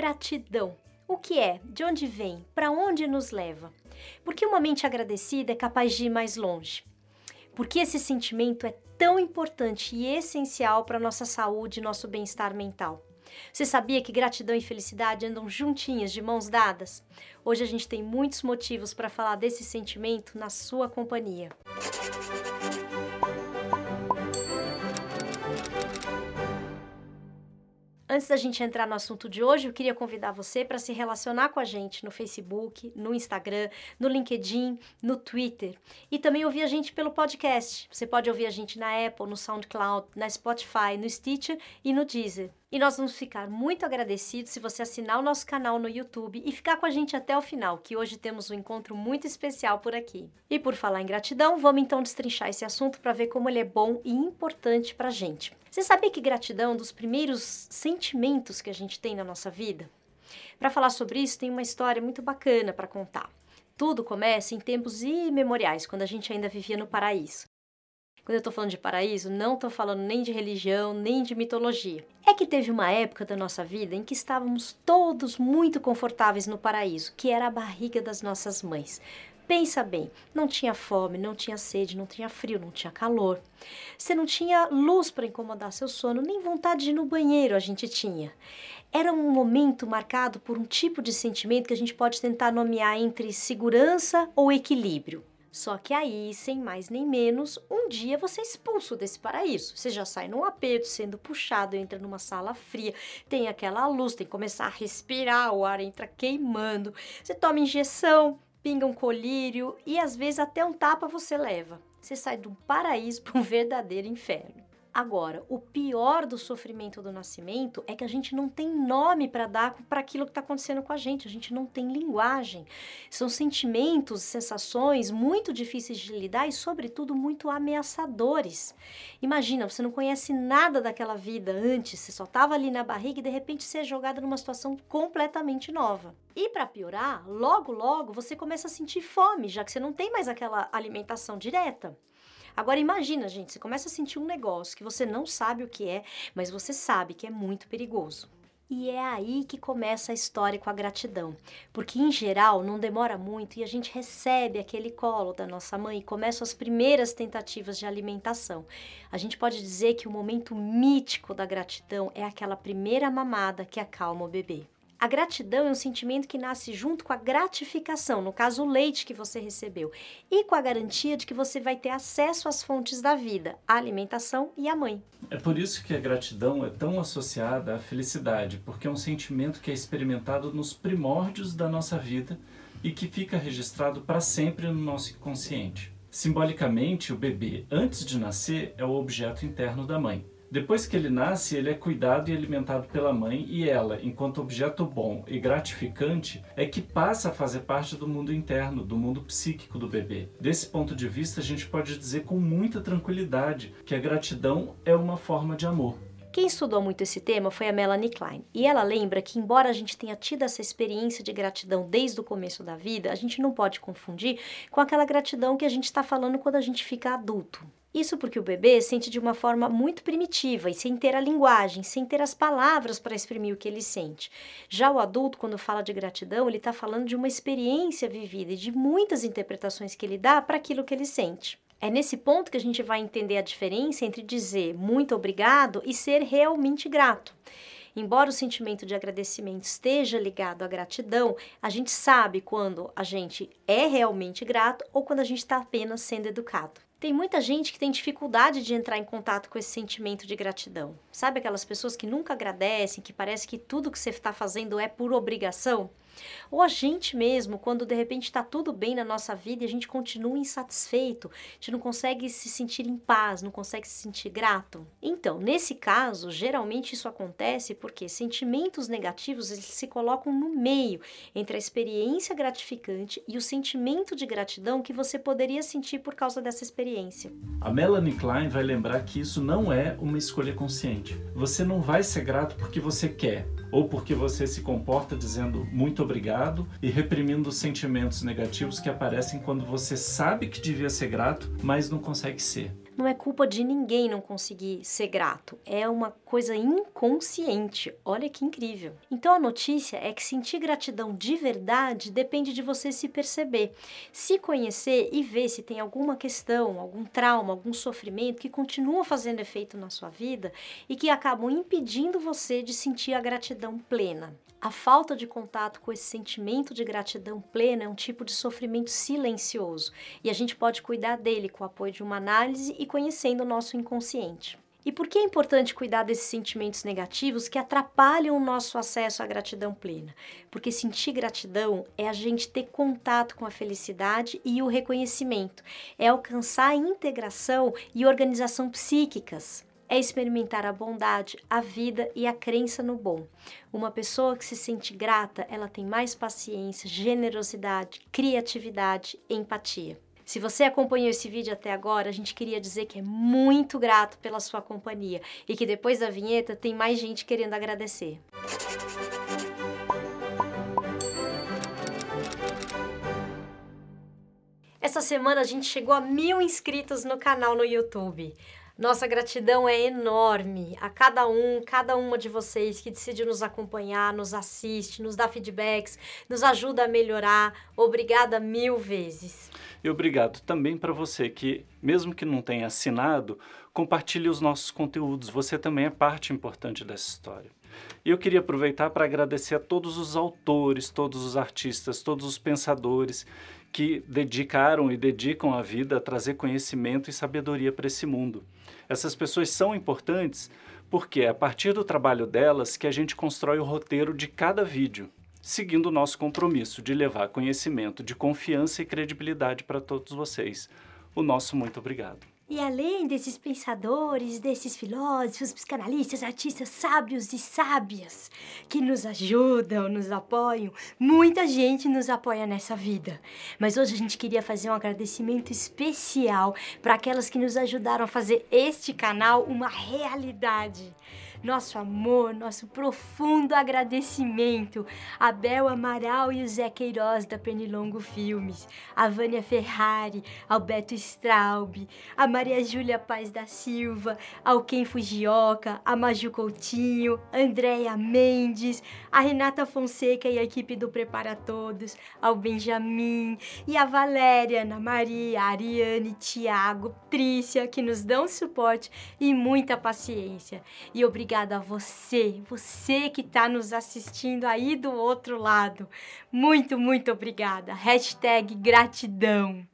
Gratidão. O que é? De onde vem? Para onde nos leva? Porque uma mente agradecida é capaz de ir mais longe. Porque esse sentimento é tão importante e essencial para nossa saúde e nosso bem-estar mental. Você sabia que gratidão e felicidade andam juntinhas, de mãos dadas? Hoje a gente tem muitos motivos para falar desse sentimento na sua companhia. Antes da gente entrar no assunto de hoje, eu queria convidar você para se relacionar com a gente no Facebook, no Instagram, no LinkedIn, no Twitter e também ouvir a gente pelo podcast. Você pode ouvir a gente na Apple, no SoundCloud, na Spotify, no Stitcher e no Deezer. E nós vamos ficar muito agradecidos se você assinar o nosso canal no YouTube e ficar com a gente até o final, que hoje temos um encontro muito especial por aqui. E por falar em gratidão, vamos então destrinchar esse assunto para ver como ele é bom e importante para a gente. Você sabia que gratidão é um dos primeiros sentimentos que a gente tem na nossa vida? Para falar sobre isso, tem uma história muito bacana para contar. Tudo começa em tempos imemoriais, quando a gente ainda vivia no paraíso. Quando eu estou falando de paraíso, não estou falando nem de religião, nem de mitologia. É que teve uma época da nossa vida em que estávamos todos muito confortáveis no paraíso, que era a barriga das nossas mães. Pensa bem, não tinha fome, não tinha sede, não tinha frio, não tinha calor. Você não tinha luz para incomodar seu sono, nem vontade de ir no banheiro a gente tinha. Era um momento marcado por um tipo de sentimento que a gente pode tentar nomear entre segurança ou equilíbrio. Só que aí, sem mais nem menos, um dia você é expulso desse paraíso. Você já sai num aperto, sendo puxado, entra numa sala fria, tem aquela luz, tem que começar a respirar, o ar entra queimando. Você toma injeção, pinga um colírio e às vezes até um tapa você leva. Você sai de um paraíso para um verdadeiro inferno. Agora, o pior do sofrimento do nascimento é que a gente não tem nome para dar para aquilo que está acontecendo com a gente, a gente não tem linguagem. São sentimentos, sensações muito difíceis de lidar e, sobretudo, muito ameaçadores. Imagina, você não conhece nada daquela vida antes, você só estava ali na barriga e de repente você é jogada numa situação completamente nova. E para piorar, logo logo você começa a sentir fome, já que você não tem mais aquela alimentação direta. Agora imagina, gente, você começa a sentir um negócio que você não sabe o que é, mas você sabe que é muito perigoso. E é aí que começa a história com a gratidão, porque em geral não demora muito e a gente recebe aquele colo da nossa mãe e começam as primeiras tentativas de alimentação. A gente pode dizer que o momento mítico da gratidão é aquela primeira mamada que acalma o bebê. A gratidão é um sentimento que nasce junto com a gratificação, no caso o leite que você recebeu, e com a garantia de que você vai ter acesso às fontes da vida, a alimentação e a mãe. É por isso que a gratidão é tão associada à felicidade, porque é um sentimento que é experimentado nos primórdios da nossa vida e que fica registrado para sempre no nosso inconsciente. Simbolicamente, o bebê, antes de nascer, é o objeto interno da mãe. Depois que ele nasce, ele é cuidado e alimentado pela mãe e ela, enquanto objeto bom e gratificante, é que passa a fazer parte do mundo interno, do mundo psíquico do bebê. Desse ponto de vista, a gente pode dizer com muita tranquilidade que a gratidão é uma forma de amor. Quem estudou muito esse tema foi a Melanie Klein, e ela lembra que, embora a gente tenha tido essa experiência de gratidão desde o começo da vida, a gente não pode confundir com aquela gratidão que a gente está falando quando a gente fica adulto. Isso porque o bebê sente de uma forma muito primitiva e sem ter a linguagem, sem ter as palavras para exprimir o que ele sente. Já o adulto, quando fala de gratidão, ele está falando de uma experiência vivida e de muitas interpretações que ele dá para aquilo que ele sente. É nesse ponto que a gente vai entender a diferença entre dizer muito obrigado e ser realmente grato. Embora o sentimento de agradecimento esteja ligado à gratidão, a gente sabe quando a gente é realmente grato ou quando a gente está apenas sendo educado. Tem muita gente que tem dificuldade de entrar em contato com esse sentimento de gratidão. Sabe aquelas pessoas que nunca agradecem, que parece que tudo que você está fazendo é por obrigação? Ou a gente mesmo, quando de repente está tudo bem na nossa vida e a gente continua insatisfeito, a gente não consegue se sentir em paz, não consegue se sentir grato. Então, nesse caso, geralmente isso acontece porque sentimentos negativos eles se colocam no meio entre a experiência gratificante e o sentimento de gratidão que você poderia sentir por causa dessa experiência. A Melanie Klein vai lembrar que isso não é uma escolha consciente. Você não vai ser grato porque você quer ou porque você se comporta dizendo muito obrigado e reprimindo os sentimentos negativos que aparecem quando você sabe que devia ser grato, mas não consegue ser. Não é culpa de ninguém não conseguir ser grato. É uma coisa inconsciente. Olha que incrível. Então a notícia é que sentir gratidão de verdade depende de você se perceber, se conhecer e ver se tem alguma questão, algum trauma, algum sofrimento que continua fazendo efeito na sua vida e que acabam impedindo você de sentir a gratidão plena. A falta de contato com esse sentimento de gratidão plena é um tipo de sofrimento silencioso e a gente pode cuidar dele com o apoio de uma análise e conhecendo o nosso inconsciente. E por que é importante cuidar desses sentimentos negativos que atrapalham o nosso acesso à gratidão plena? Porque sentir gratidão é a gente ter contato com a felicidade e o reconhecimento, é alcançar a integração e organização psíquicas é experimentar a bondade, a vida e a crença no bom. Uma pessoa que se sente grata, ela tem mais paciência, generosidade, criatividade, empatia. Se você acompanhou esse vídeo até agora, a gente queria dizer que é muito grato pela sua companhia e que depois da vinheta tem mais gente querendo agradecer. Essa semana a gente chegou a mil inscritos no canal no YouTube. Nossa gratidão é enorme a cada um, cada uma de vocês que decide nos acompanhar, nos assiste, nos dá feedbacks, nos ajuda a melhorar. Obrigada mil vezes. E obrigado também para você que, mesmo que não tenha assinado, compartilhe os nossos conteúdos. Você também é parte importante dessa história. E eu queria aproveitar para agradecer a todos os autores, todos os artistas, todos os pensadores que dedicaram e dedicam a vida a trazer conhecimento e sabedoria para esse mundo. Essas pessoas são importantes porque é a partir do trabalho delas que a gente constrói o roteiro de cada vídeo, seguindo o nosso compromisso de levar conhecimento de confiança e credibilidade para todos vocês. O nosso muito obrigado. E além desses pensadores, desses filósofos, psicanalistas, artistas sábios e sábias que nos ajudam, nos apoiam, muita gente nos apoia nessa vida. Mas hoje a gente queria fazer um agradecimento especial para aquelas que nos ajudaram a fazer este canal uma realidade nosso amor, nosso profundo agradecimento a Bel Amaral e o Zé Queiroz da Pernilongo Filmes, a Vânia Ferrari, ao Beto Straub, a Maria Júlia Paz da Silva, ao Ken Fujioka, a Maju Coutinho, Andréia Mendes, a Renata Fonseca e a equipe do Prepara Todos, ao Benjamin e a Valéria, Ana Maria, Ariane, Tiago, Trícia, que nos dão suporte e muita paciência. E obrigada obrigada a você, você que está nos assistindo aí do outro lado. Muito, muito obrigada. Hashtag gratidão.